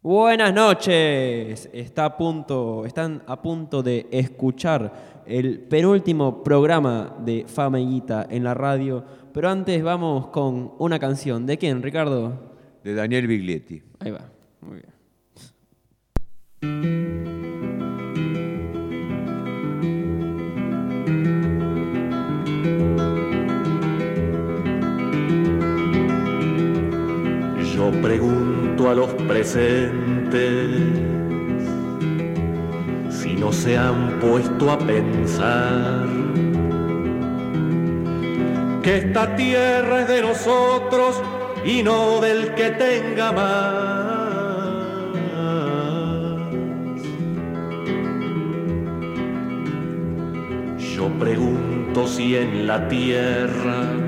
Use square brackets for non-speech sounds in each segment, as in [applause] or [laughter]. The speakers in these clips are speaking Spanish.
Buenas noches. Está a punto, están a punto de escuchar el penúltimo programa de Fama y Guita en la radio. Pero antes vamos con una canción. ¿De quién, Ricardo? De Daniel Biglietti. Ahí va. Muy bien. Yo pregunto a los presentes si no se han puesto a pensar que esta tierra es de nosotros y no del que tenga más. Yo pregunto si en la tierra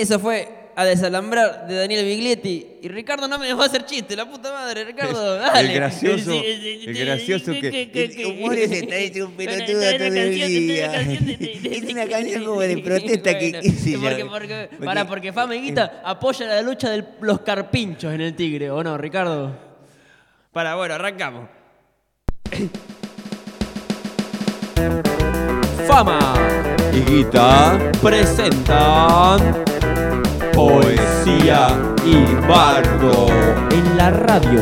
Y eso fue a desalambrar de Daniel Biglietti. Y Ricardo no me dejó hacer chiste, la puta madre, Ricardo. [laughs] Dale. El gracioso, el gracioso que... El humor ese trae un [laughs] pelotudo todo el día. [laughs] Es una canción como de protesta que... Porque, porque, para, porque Fama y Guita apoya la lucha de los carpinchos en el Tigre, ¿o no, Ricardo? Para, bueno, arrancamos. Fama Y Guita, presentan poesía y bardo. en la radio,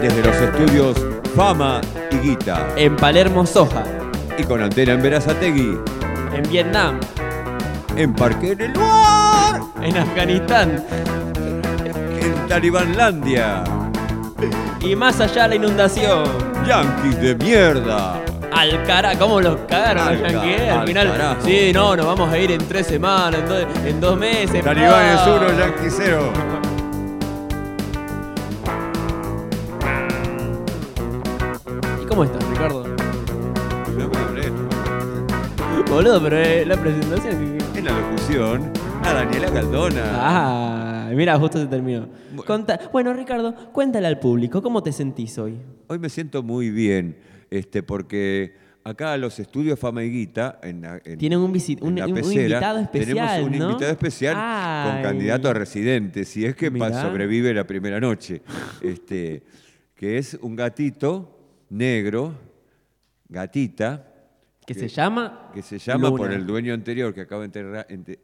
Desde los estudios Fama y Guita. en Palermo Soja, Y con antena en Verazategui. en Vietnam, En Parque del Luar. en Afganistán En Talibanlandia. y más allá de la inundación. Yankees de mierda. Al cara, ¿cómo los cagaron Al yankees? Al al final, carajo. sí, no, nos vamos a ir en tres semanas, en, do- en dos meses. Talibanes pa. 1, Yankees 0. ¿Y cómo estás, Ricardo? No me. Boludo, pero es la presentación. En la locución, a Daniela Caldona. Ah, mira, justo se terminó. Conta- bueno, Ricardo, cuéntale al público, ¿cómo te sentís hoy? Hoy me siento muy bien, este, porque acá a los estudios Fama y Guita, en, la- en- Tienen un visi- en un- la un pecera, invitado especial, Tenemos un ¿no? invitado especial Ay. con candidato a residente, si es que Mirá. sobrevive la primera noche. Este, que es un gatito negro, gatita, Que se llama. que se llama Luna. por el dueño anterior que acaba de, enterrar- ente-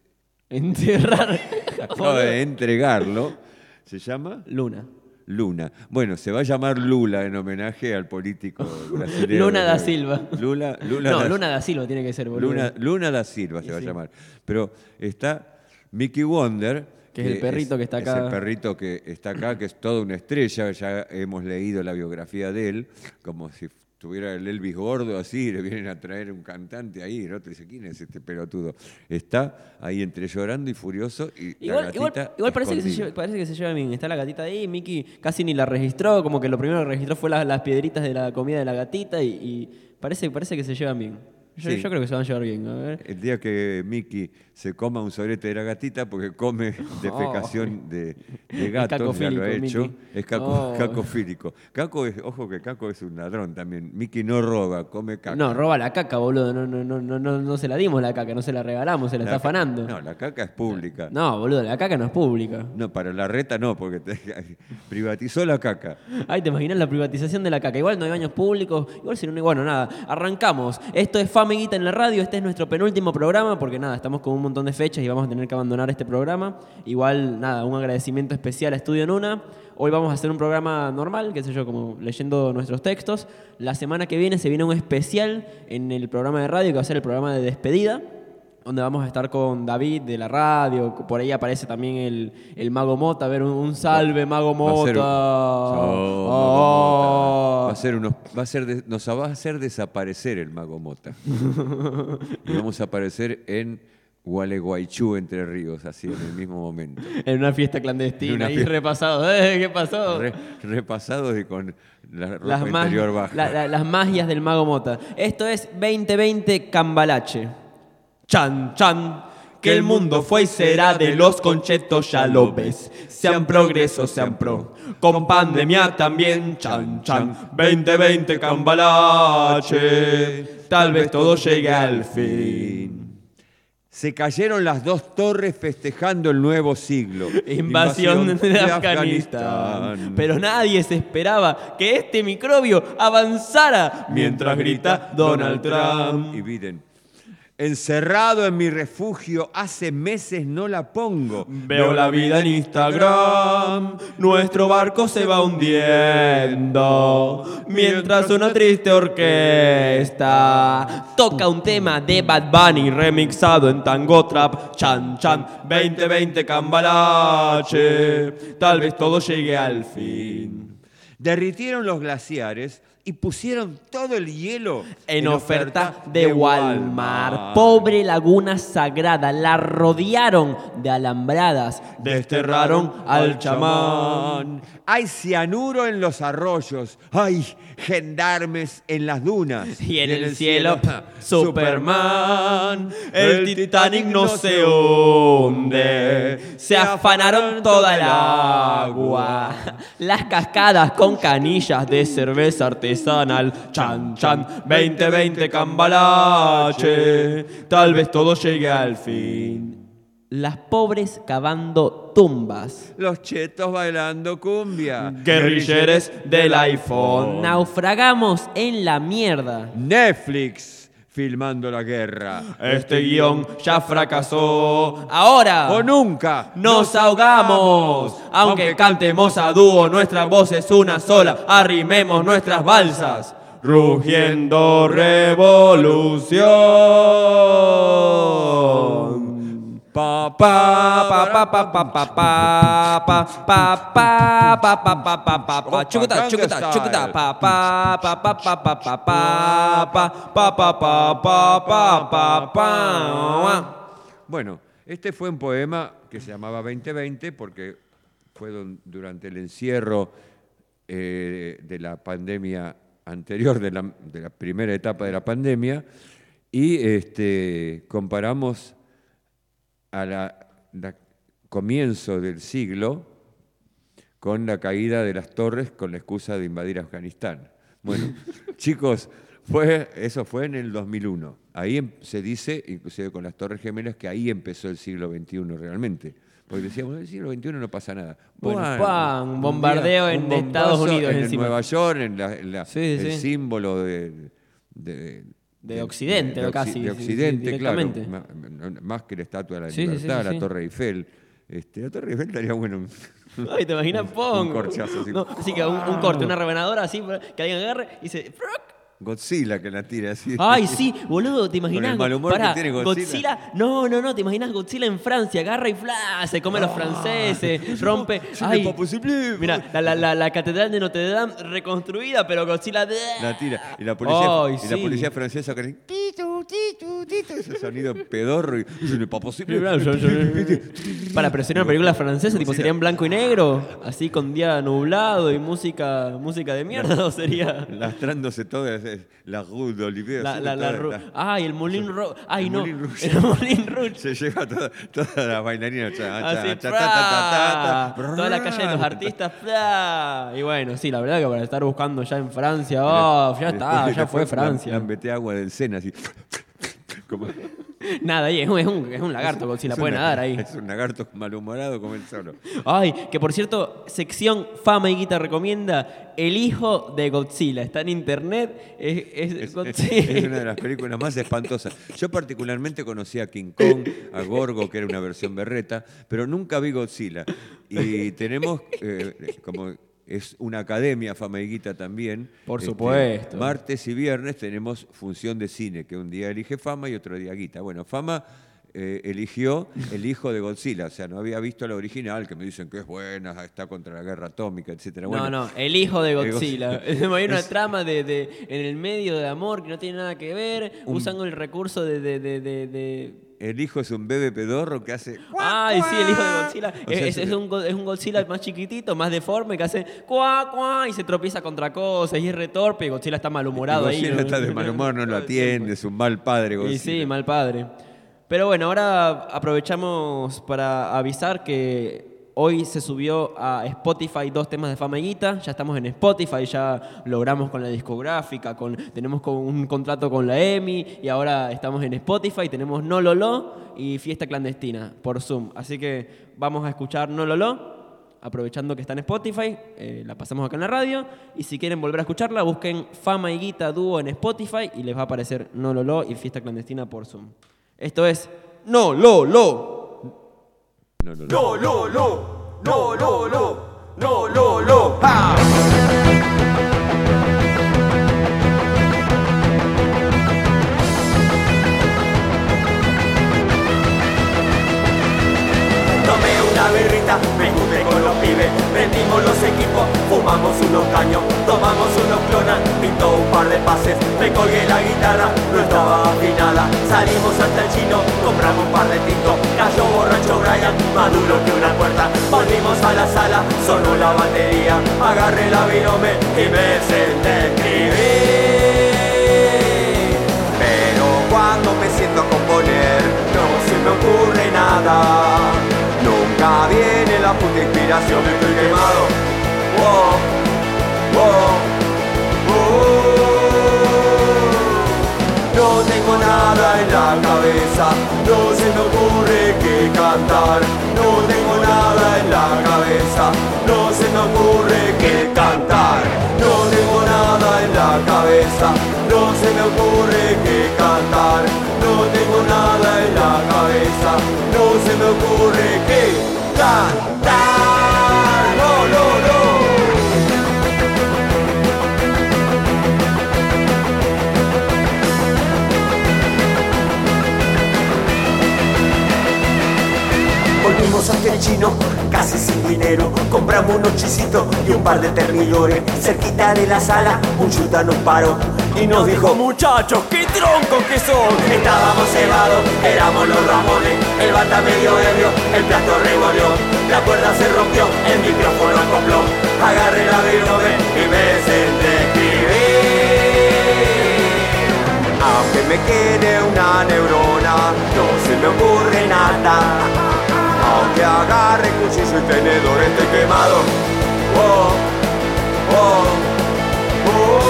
Enterrar. acaba de [laughs] entregarlo. ¿Se llama? Luna. Luna. Bueno, se va a llamar Lula en homenaje al político [laughs] brasileño. Luna da Silva. Lula, Lula no, da, Luna da Silva tiene que ser, boludo. Luna, Luna da Silva se va sí. a llamar. Pero está Mickey Wonder. Que es el perrito que está Es acá. el perrito que está acá, que es toda una estrella. Ya hemos leído la biografía de él, como si tuviera el Elvis gordo así, le vienen a traer un cantante ahí, el otro dice, ¿quién es este pelotudo? Está ahí entre llorando y furioso y Igual, la igual, gatita igual parece, que se lleva, parece que se lleva bien. Está la gatita ahí, Mickey casi ni la registró, como que lo primero que registró fue la- las piedritas de la comida de la gatita y, y parece, parece que se llevan bien. Yo, Sí. yo creo que se van a llevar bien. A ver. El día que Mickey se coma un sobrete de la gatita porque come [laughs] defecación de, de gatos, ya lo ha cacofílico, hecho, Mickey. es caco, Oh. cacofílico. Caco es, ojo que Caco es un ladrón también. Mickey no roba, come caca. No, roba la caca, boludo. No, no, no, no, no, no se la dimos la caca, no se la regalamos, se la, está afanando. No, la caca es pública. No, boludo, la caca no es pública. No, para la reta no, porque te- [laughs] privatizó la caca. Ay, te imaginas la privatización de la caca. Igual no hay baños públicos, igual si no, bueno, nada. Arrancamos. Esto es Famiguita en la radio, este es nuestro penúltimo programa, porque nada, estamos con un montón de fechas y vamos a tener que abandonar este programa. Igual, nada, un agradecimiento especial a Estudio Nuna. Hoy vamos a hacer un programa normal, qué sé yo, como leyendo nuestros textos. La semana que viene se viene un especial en el programa de radio, que va a ser el programa de despedida donde vamos a estar con David de la radio, por ahí aparece también el, el Mago Mota, a ver, un, un salve Mago Va a Mota. ser un- Oh, Mota. Va a ser unos, va a ser de- nos va a hacer desaparecer el mago Mota. [laughs] y vamos a aparecer en Gualeguaychú, Entre Ríos, así en el mismo momento. En una fiesta clandestina, una ahí fiesta. repasado. Eh, ¿Qué pasó? Re- repasados y con la ropa las, interior baja. la- la- las magias del Mago Mota. Esto es 2020 Cambalache. Chan, chan. Que el mundo fue y será de los conchetos, ya lo ves. Sean progresos, sean pro. Con pandemia también, chan, chan. 2020 Cambalache. Tal vez todo llegue al fin. Se cayeron las dos torres festejando el nuevo siglo. Invasión de Afganistán. Pero nadie se esperaba que este microbio avanzara mientras grita Donald Trump. Y Biden. Encerrado en mi refugio, hace meses no la pongo. Veo la vida en Instagram, nuestro barco se va hundiendo, mientras una triste orquesta toca un tema de Bad Bunny remixado en tango trap, chan chan, 2020 cambalache, tal vez todo llegue al fin. Derritieron los glaciares y pusieron todo el hielo En oferta de Walmart. Pobre laguna sagrada, la rodearon de alambradas, desterraron al chamán. Hay cianuro en los arroyos. Hay gendarmes en las dunas. [laughs] Y en el cielo, [laughs] Superman. El Titanic no se hunde. Se afanaron toda el agua. [laughs] Las cascadas con canillas de cerveza artesanal. Chan, chan, 2020 cambalache. Tal vez todo llegue al fin. Las pobres cavando tumbas. Los chetos bailando cumbia. Guerrilleres del iPhone. Naufragamos en la mierda. Netflix filmando la guerra. [gasps] Este guion ya fracasó. Ahora O nunca. nos ahogamos. Aunque cantemos a dúo, nuestra voz es una sola. Arrimemos nuestras balsas. Rugiendo revolución. Pa, Bueno, este fue un poema que se llamaba 2020 porque fue durante el encierro eh, de la pandemia anterior, de la, de la primera etapa de la pandemia, y este, comparamos a la, la comienzo del siglo con la caída de las torres con la excusa de invadir Afganistán. Bueno, [laughs] chicos, fue, eso fue en el 2001. Ahí em- se dice, inclusive con las torres gemelas, que ahí empezó el siglo XXI realmente. Porque decíamos, en el siglo XXI no pasa nada. Bueno, Bueno, ¡pam! un bombardeo día, en Estados Unidos En. Nueva York, en, la- en la- Sí, el sí. símbolo de... de- De Occidente, de, casi, de sí, Occidente, claro. Más que la Estatua de la Sí, Libertad, sí, la Torre Eiffel. Este, la Torre Eiffel estaría bueno. [laughs] Ay, ¿te imaginas? Pong. corchazo así. No, así que un, un corte, una rebanadora así, que alguien agarre y se... Godzilla que la tira así. Ay, sí, [laughs] boludo, ¿te imaginas? el mal humor que tiene Godzilla. No, no, no, ¿te imaginas Godzilla en Francia? Agarra y fla, se come a los franceses, rompe. Ay, mira, la, la, la, la catedral de Notre Dame reconstruida, pero Godzilla. La tira. Y la policía, Ay, y la sí. policía francesa con el titu, titu, titu, ese sonido pedorro y "Ce n'est pas possible. Para presionar películas francesas, tipo, sería en blanco y negro, así con día nublado y música música de mierda, o sería. Lastrándose todas es la rue d'Olivier. La, la, la la- Ay, el Moulin Rouge. Ay, El no. Moulin Rouge. El Moulin Rouge. Se lleva toda, toda la bailarina. cha, cha, Así, cha, ta, ¡fra! ta, ta, ta, toda la calle de los artistas. Y bueno, sí, la verdad que para estar buscando ya en Francia, oh, ya está, ya fue Francia. Lambete agua del Sena así. [laughs] Como- [laughs] Nada, es un, es un, es un lagarto, Godzilla es puede nadar ahí. Es un lagarto malhumorado como el solo. Ay, que por cierto, sección Fama y Guita recomienda El hijo de Godzilla. Está en internet. Es- Godzilla. es una de las películas más espantosas. Yo particularmente conocí a King Kong, a Gorgo, que era una versión berreta, pero nunca vi Godzilla. Y tenemos, eh, como es una academia Famaiguita también. Por este, supuesto. martes y viernes tenemos función de cine, que un día elige Fama y otro día Guita. Bueno, Fama eh, eligió El hijo de Godzilla, o sea, no había visto la original, que me dicen que es buena, está contra la guerra atómica, etcétera. Bueno, no, no, el hijo de Godzilla. [laughs] Hay una trama de, de- en el medio de amor que no tiene nada que ver, usando el recurso de- de- El hijo es un bebé pedorro que hace... Ay, sí, el hijo de Godzilla. O sea, es, un, es un Godzilla más chiquitito, más deforme, que hace cuá, cuá, y se tropieza contra cosas, y es retorpe, y Godzilla está malhumorado ahí. Godzilla ¿no? está de mal humor, no lo [laughs] atiende, es un mal padre Y Godzilla. sí, mal padre. Pero bueno, ahora aprovechamos para avisar que hoy se subió a Spotify dos temas de Fama y Guita. Ya estamos en Spotify, ya logramos con la discográfica, con, tenemos un contrato con la EMI y ahora estamos en Spotify. Tenemos No Lolo y Fiesta Clandestina por Zoom. Así que vamos a escuchar No Lolo. Aprovechando que está en Spotify, eh, la pasamos acá en la radio. Y si quieren volver a escucharla, busquen Fama y Guita Dúo en Spotify y les va a aparecer No Lolo y Fiesta Clandestina por Zoom. Esto es No Lolo. No, no, no. No, no, no, lo, lo. ¡Ah! Tomé una birrita, me junté con los pibes, prendimos los equipos, fumamos unos caños, tomamos unos clonas, me colgué la guitarra, no estaba afinada, salimos hasta el chino, compramos un par de tintos, cayó borracho Brian, más duro que una puerta, volvimos a la sala, sonó la batería, agarré la virome y me senté escribir. Pero cuando me siento a componer, no se me ocurre nada. Nunca viene la puta inspiración, estoy quemado. Wow, wow. Nada en la cabeza, no se me ocurre qué cantar. No tengo nada en la cabeza, no se me ocurre qué cantar. No tengo nada en la cabeza, no se me ocurre qué cantar. No tengo nada en la cabeza, no se me ocurre qué cantar. Compramos unos chisitos y un par de termidores. Cerquita de la sala, un chuta nos paró y nos dijo: Muchachos, qué troncos que son. Estábamos cebados, éramos los ramones. El bata medio ebrio, el plato revolvió. La cuerda se rompió, el micrófono acopló. Agarré la virome y me senté escribir. Aunque me quede una neurona, no se me ocurre nada. Aunque agarre cuchillo y tenedor, estoy quemado. Oh, oh, oh.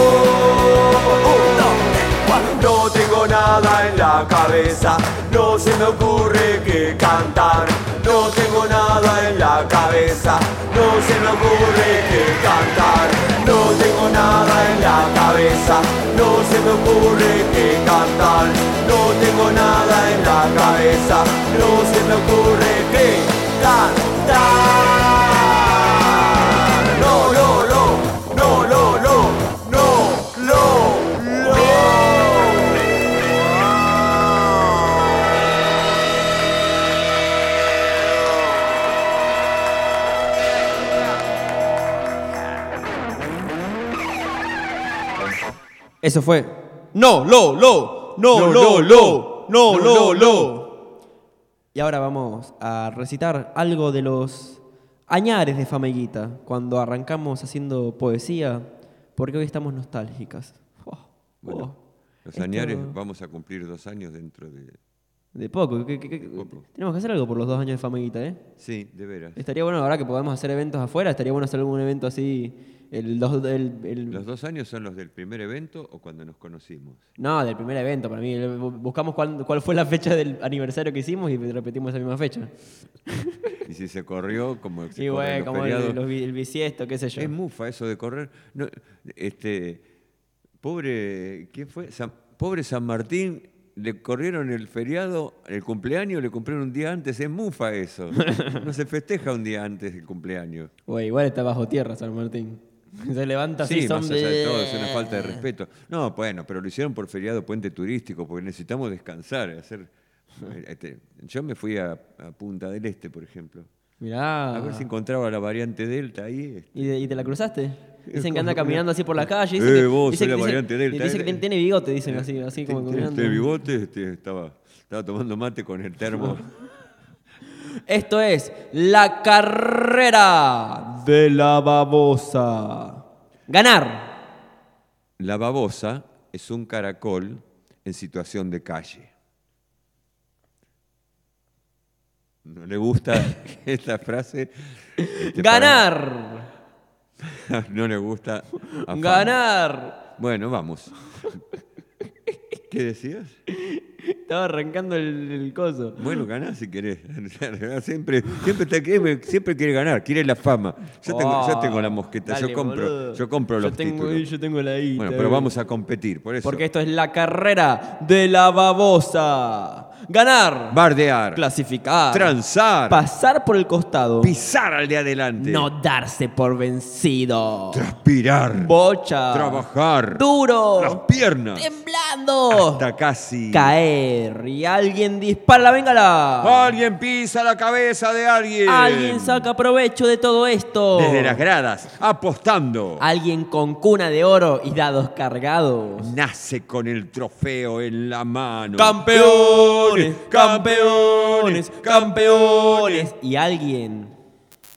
No tengo nada en la cabeza, no se me ocurre que cantar. No tengo nada en la cabeza, no se me ocurre que cantar. No tengo nada en la cabeza, no se me ocurre que cantar. No tengo nada en la cabeza, no se me ocurre que eso fue. No, lo, lo, no, lo, lo, lo, no, lo, lo. lo, lo, lo, lo, lo, lo. Y ahora vamos a recitar algo de los añares de Fameguita, cuando arrancamos haciendo poesía, porque hoy estamos nostálgicas. Oh, Bueno, oh. Los Esto- añares, vamos a cumplir dos años dentro de... De poco. ¿qué- qué- qué- Poco. Tenemos que hacer algo por los dos años de Fameguita, ¿eh? Sí, de veras. Estaría bueno ahora que podamos hacer eventos afuera, estaría bueno hacer algún evento así. El, dos- el- el- ¿Los dos años son los del primer evento o cuando nos conocimos? No, del primer evento para mí. Buscamos cuál, cuál fue la fecha del aniversario que hicimos y repetimos esa misma fecha. [laughs] Y si se corrió, como se [laughs] Y bueno, como el, el bisiesto, qué sé yo. Es mufa eso de correr. No, este, pobre, ¿quién fue? San- pobre San Martín, le corrieron el feriado, el cumpleaños, le cumplieron un día antes. Es mufa eso. [laughs] No se festeja un día antes del cumpleaños. Güey, igual está bajo tierra San Martín. [laughs] Se levanta así, Sí, son más allá de de- todo, es una falta de respeto. No, bueno, pero lo hicieron por feriado puente turístico, porque necesitamos descansar, hacer. este, yo me fui a, a Punta del Este, por ejemplo. Mirá. A ver si encontraba la variante Delta ahí. este. ¿Y, de- y te la cruzaste? Dicen que anda caminando así por la calle. Dicen Eh, que, vos dicen dicen- Dicen que eh. tiene, tiene bigote, dicen así, así como caminando. Este bigote estaba, estaba tomando mate con el termo. [laughs] Esto es la carrera de la babosa. Ganar. La babosa es un caracol en situación de calle. ¿No le gusta [laughs] esta frase? Este, Ganar. para- [laughs] No le gusta. a. Ganar. Bueno, vamos. ¿Qué decías? Estaba arrancando el, el coso. Bueno, ganá si querés. [laughs] Siempre, siempre, te siempre quiere ganar, quiere la fama. Yo tengo, yo tengo la mosqueta, Oh, Dale, yo compro, boludo. yo compro los yo tengo, títulos. Yo tengo la guita, Bueno, pero eh. vamos a competir, por eso. Porque esto es la carrera de la babosa. Ganar. Bardear, clasificar. transar, Pasar por el costado. pisar al de adelante, No darse por vencido. transpirar, Bocha. trabajar, Duro. las piernas, Temblando. hasta casi. Caer. Y alguien dispara la bengala. Alguien pisa la cabeza de alguien. Alguien saca provecho de todo esto. desde las gradas, apostando. Alguien con cuna de oro y dados cargados. Nace con el trofeo en la mano. Campeones, campeones, campeones. Y alguien.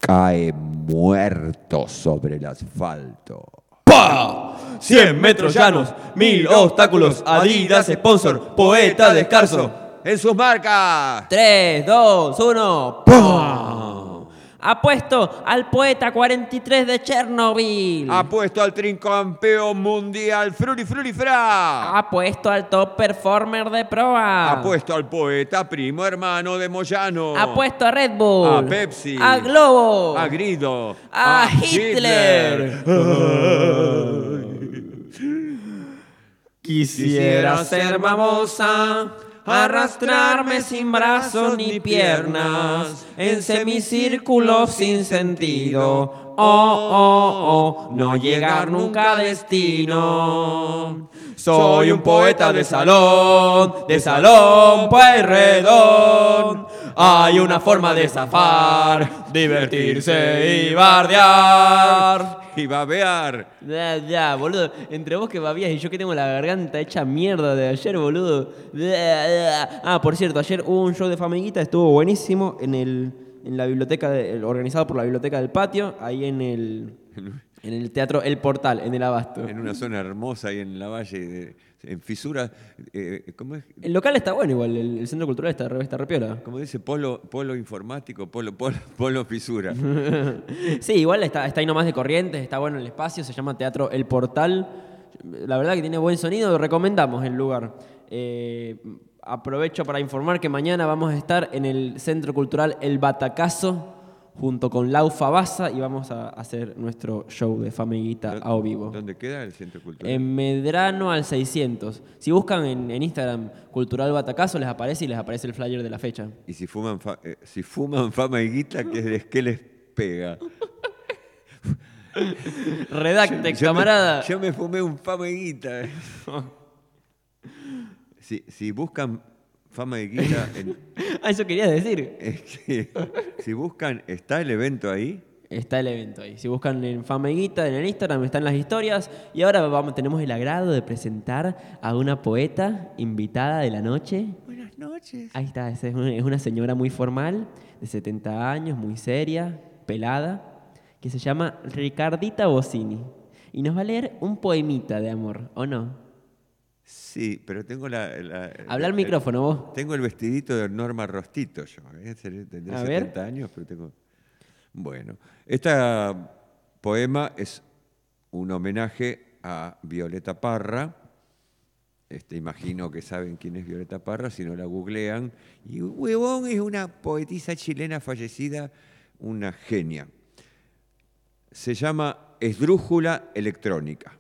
Cae muerto sobre el asfalto. ¡Pah! 100 metros llanos, mil obstáculos. Adidas, sponsor, poeta descalzo. En sus marcas. 3, 2, 1. Apuesto al poeta 43 de Chernobyl. Apuesto al trincampeón mundial Fruli Fruli Fra. Apuesto al top performer de proa. Apuesto al poeta primo hermano de Moyano. Apuesto a Red Bull. A Pepsi. A Globo. A Grido. A Hitler. Quisiera ser babosa, arrastrarme sin brazos ni piernas, en semicírculo sin sentido. Oh, oh, oh, no llegar nunca a destino. Soy un poeta de salón, de salón, redón. Hay una forma de zafar, divertirse y bardear. Y babear. Ya, ya, boludo. Entre vos que babías y yo que tengo la garganta hecha mierda de ayer, boludo. Ah, por cierto, ayer hubo un show de Famiguita, estuvo buenísimo en el en la biblioteca, de- organizado por la biblioteca del patio, ahí en el en el teatro El Portal, en el Abasto. En una zona hermosa ahí en la valle, de- en fisura. eh, ¿Cómo es? El local está bueno igual, el, el centro cultural está, está repiola. Como dice, polo, polo informático, polo, polo, [laughs] polo fisura. [laughs] Sí, igual está, está ahí nomás de corrientes, está bueno el espacio, se llama Teatro El Portal. La verdad que tiene buen sonido, recomendamos el lugar. Eh, aprovecho para informar que mañana vamos a estar en el Centro Cultural El Batacazo junto con Laufa Baza y vamos a hacer nuestro show de Famiguita a o vivo. ¿Dónde queda el centro cultural? En Medrano al 600. Si buscan en, en Instagram Cultural Batacazo les aparece y les aparece el flyer de la fecha. Y si fuman, fa- eh, si fuman fama y guita, ¿qué, les- qué les pega? [laughs] Redacte, Yo camarada. Yo me fumé un fama y guita. [laughs] si, si buscan fama y guita, [laughs] en- Ah, eso quería decir. es que, si buscan, ¿está el evento ahí? Está el evento ahí. Si buscan en Fameguita, en el Instagram, están las historias. Y ahora vamos, tenemos el agrado de presentar a una poeta invitada de la noche. Buenas noches. Ahí está, esa es una, señora muy formal, de 70 años, muy seria, pelada, que se llama Ricardita Bossini. Y nos va a leer un poemita de amor, ¿o no? Sí, pero tengo la... la- Habla al micrófono vos. Tengo el vestidito de Norma Rostito yo. ¿eh? Tendré A ver. 70 años, pero tengo... Bueno, este poema es un homenaje a Violeta Parra. Este, imagino que saben quién es Violeta Parra, si no la googlean. Y Huevón es una poetisa chilena fallecida, una genia. Se llama Esdrújula Electrónica.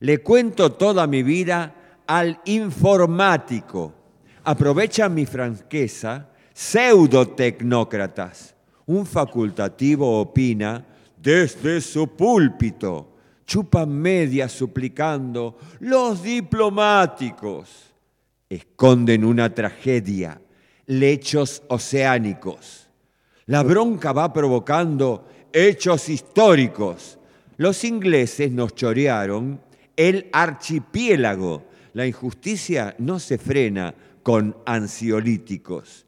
Le cuento toda mi vida al informático. Aprovechan mi franqueza pseudotecnócratas. Un facultativo opina desde su púlpito. Chupan media suplicando los diplomáticos. Esconden una tragedia, lechos oceánicos. La bronca va provocando hechos históricos. Los ingleses nos chorearon el archipiélago. La injusticia no se frena con ansiolíticos.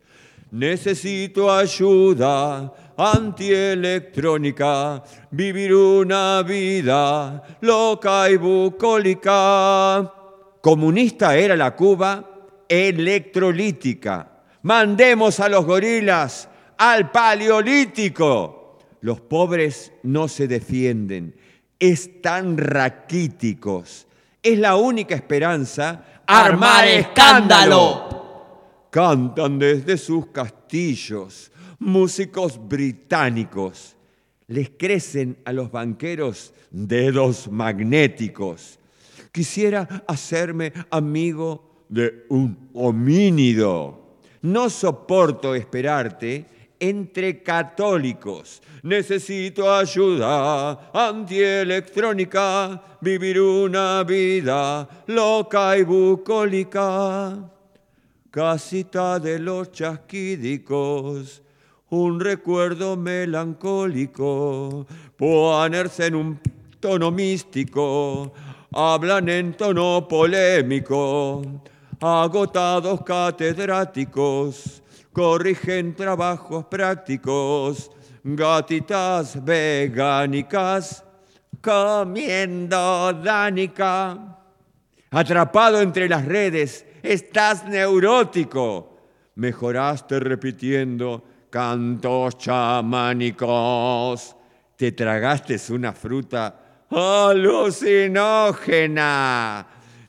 Necesito ayuda antielectrónica, vivir una vida loca y bucólica. Comunista era la Cuba electrolítica. Mandemos a los gorilas al paleolítico. Los pobres no se defienden, están raquíticos. Es la única esperanza Armar escándalo. Cantan desde sus castillos músicos británicos. Les crecen a los banqueros dedos magnéticos. Quisiera hacerme amigo de un homínido. No soporto esperarte entre católicos. Necesito ayuda antielectrónica, vivir una vida loca y bucólica. Casita de los chasquídicos, un recuerdo melancólico, ponerse en un tono místico, hablan en tono polémico, agotados catedráticos, corrigen trabajos prácticos, gatitas vegánicas, comiendo dánica. Atrapado entre las redes, estás neurótico. Mejoraste repitiendo cantos chamánicos. Te tragaste una fruta alucinógena.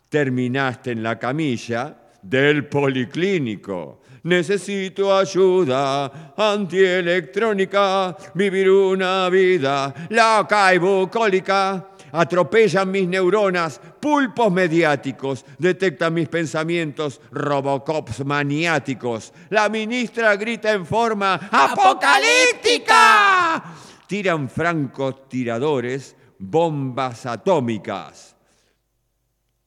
Terminaste en la camilla del policlínico. Necesito ayuda antielectrónica, vivir una vida loca y bucólica. Atropellan mis neuronas, pulpos mediáticos, detectan mis pensamientos, robocops maniáticos. La ministra grita en forma apocalíptica. Tiran francos tiradores, bombas atómicas.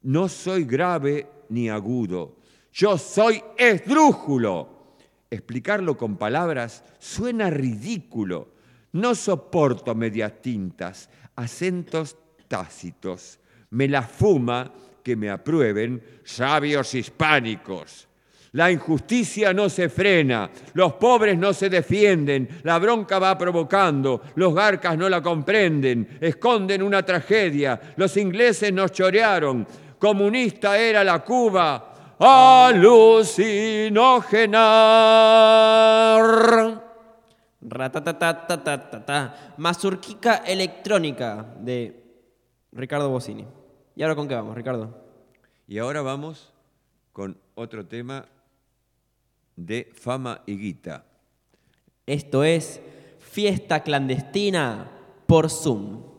No soy grave ni agudo, yo soy esdrújulo. Explicarlo con palabras suena ridículo. No soporto medias tintas, acentos tácitos. Me la fuma que me aprueben sabios hispánicos. La injusticia no se frena, los pobres no se defienden, la bronca va provocando, los garcas no la comprenden, esconden una tragedia, los ingleses nos chorearon, comunista era la Cuba, alucinógena. Ratatatatata. Mazurquica electrónica de Ricardo Bossini. ¿Y ahora con qué vamos, Ricardo? Y ahora vamos con otro tema de fama y guita. Esto es Fiesta Clandestina por Zoom.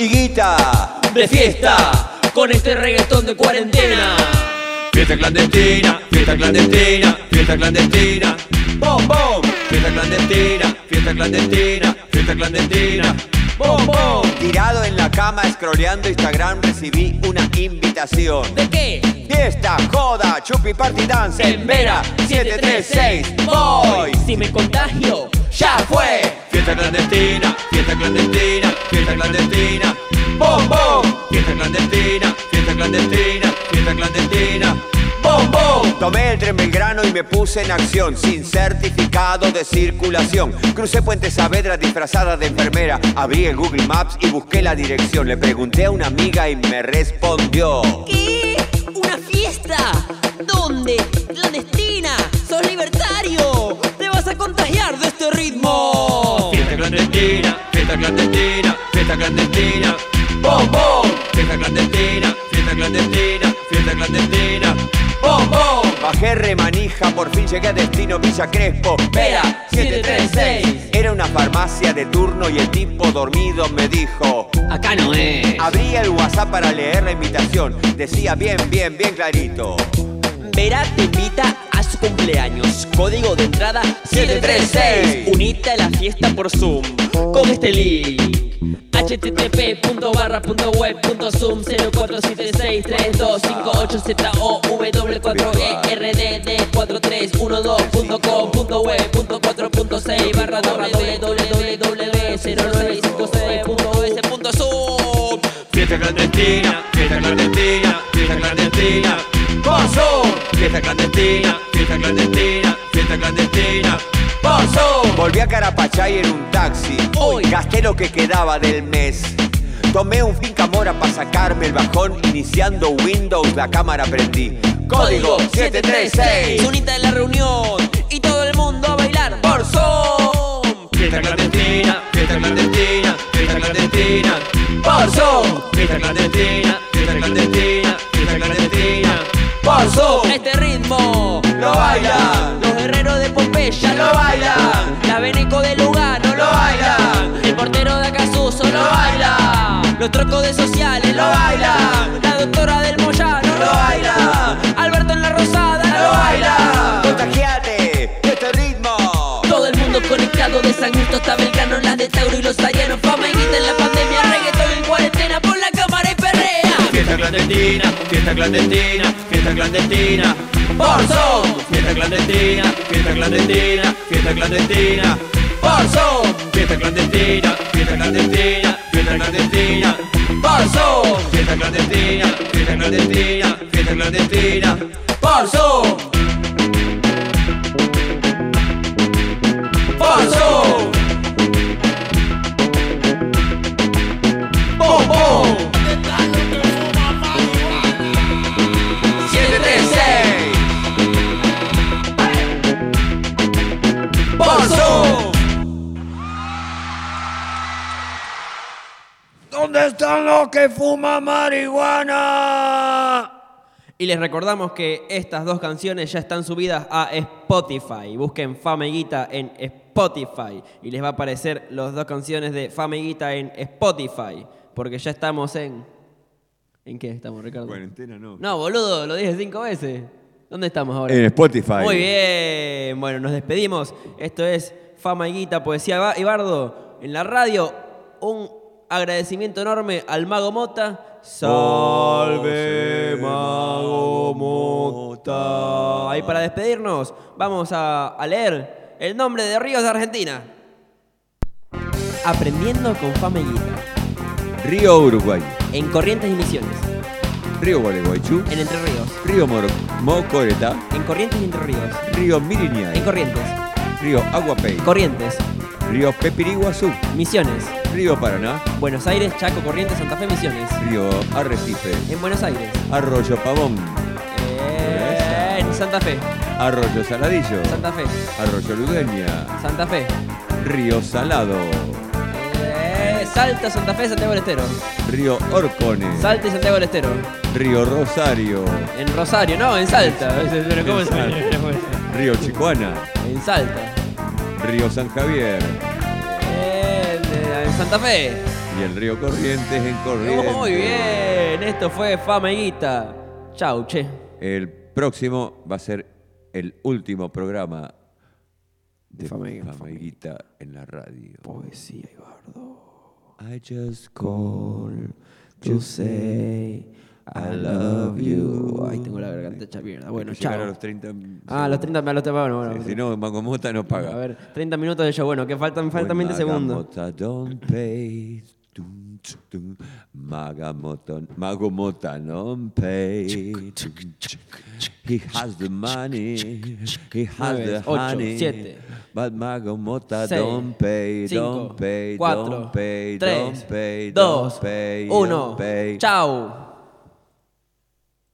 Higuita, De fiesta con este reggaetón de cuarentena. Fiesta clandestina, fiesta clandestina, fiesta clandestina. ¡Bom, bom! Fiesta clandestina, fiesta clandestina, fiesta clandestina. ¡Bom, bom! tirado en la cama, scrolleando Instagram, recibí una invitación. ¿De qué? Fiesta, joda, chupi party dance en Vera 736. Voy. Si me contagio, Ya fue. Fiesta clandestina, fiesta clandestina, fiesta clandestina. Bom, bom. Fiesta clandestina, fiesta clandestina, fiesta clandestina. Bom, bom. Tomé el tren Belgrano y me puse en acción sin certificado de circulación. Crucé Puente Saavedra disfrazada de enfermera. Abrí el Google Maps y busqué la dirección. Le pregunté a una amiga y me respondió. ¿qué? ¿Una fiesta? ¿Dónde? ¿Clandestina? ¿Sos libertario? ¿Te vas a contagiar de este ritmo? Fiesta clandestina, fiesta clandestina, fiesta clandestina. Bom, bom. Fiesta clandestina, fiesta clandestina, fiesta clandestina. Bajé remanija, por fin llegué a destino Villa Crespo. Vera 736. Era una farmacia de turno y el tipo dormido me dijo. Acá no es. Abrí el WhatsApp para leer la invitación. Decía bien, bien, bien clarito. Vera te invita a su cumpleaños. Código de entrada 736. Unite a la fiesta por Zoom. Con este link. http.barra.web.zoom 04763258ZOVWD4312.com.web.4.6 barra www.0956.es.zoom Fiesta clandestina, fiesta clandestina, fiesta clandestina. Pozo. Fiesta clandestina, fiesta clandestina, fiesta clandestina. Volví a Carapachay en un taxi. Uy. Gasté lo que quedaba del mes. Tomé un Finca Mora para sacarme el bajón. Iniciando Windows, la cámara prendí. Código 736. Unita en la reunión y todo el mundo a bailar por Zoom. Fiesta clandestina, fiesta clandestina, fiesta clandestina. Por Zoom. Fiesta clandestina, fiesta clandestina, fiesta clandestina. Por Zoom. Este ritmo Lo bailan. Lo bailan. La Beneco de Lugano Lo bailan. El portero de Acasuso lo Lo baila. Los trocos de sociales Lo bailan. La doctora del Moyano Lo baila. Alberto en la Rosada Lo baila. Contagiate de este ritmo. Todo el mundo conectado de San Justo hasta Belgrano, las de Tauro y los Ayanos. Fama y en la pandemia, reggaetón en cuarentena, por la cámara y perrea. Fiesta clandestina, fiesta clandestina, fiesta clandestina. Por Zoom. Fiesta clandestina, fiesta clandestina, fiesta clandestina. Por Zoom. Fiesta clandestina, fiesta clandestina, fiesta clandestina. Por Zoom. Fiesta clandestina, fiesta clandestina, fiesta clandestina. Por ¿Dónde están los que fuman marihuana? Y les recordamos que estas dos canciones ya están subidas a Spotify. Busquen Fameguita en Spotify y les va a aparecer las dos canciones de Fameguita en Spotify. Porque ya estamos en... ¿En qué estamos, Ricardo? Cuarentena no. No, boludo, lo dije cinco veces. ¿Dónde estamos ahora? En Spotify. Muy bien. Bueno, nos despedimos. Esto es Fama y Guita, Poesía y Bardo. En la radio, un agradecimiento enorme al Mago Mota. Salve, Mago Mota. Ahí para despedirnos, vamos a, a leer el nombre de ríos de Argentina. Aprendiendo con Fama y Guita. Río Uruguay. En Corrientes y Misiones. Río Gualeguaychú. En Entre Ríos. Río Mor- Mocoreta. En Corrientes y Entre Ríos. Río En Miriñay. Corrientes. Río Aguapey. Corrientes. Río Pepiriguazú. Misiones. Río Paraná. Buenos Aires, Chaco, Corrientes, Santa Fe, Misiones. Río Arrecife. En Buenos Aires. Arroyo Pavón. Eh, en Santa Fe. Arroyo Saladillo. Santa Fe. Arroyo Ludeña. Santa Fe. Río Salado. Eh, Salta, Santa Fe, Santiago del Estero. Río Orcones. Salta y Santiago del Estero. Río Rosario. En Rosario, no, en Salta. Pero ¿cómo En? Salta. Río Chicuana. En Salta. Río San Javier. Santa Fe. Y el río Corrientes en Corrientes. Muy bien. Esto fue Fama y Guita. Chau, che. El próximo va a ser el último programa de Fama y- Fama y Guita en la radio. Poesía y bardo. I just call to say I love you. Ay, tengo la garganta hecha mierda. Bueno, llegar chao. a los 30 Ah, los 30, a los 30, bueno. Si no, Magomota no paga. A ver, 30 minutos de show. Bueno, que faltan, faltan 20 segundos. Magamota don't pay. Magamota, Magomota don't pay. He has the money. He has Nueve, the ocho, honey. siete, But Magomota seis, don't pay. cinco, don't pay. cuatro, don't pay. tres, don't pay. dos, don't pay. uno. Don't pay. Chao.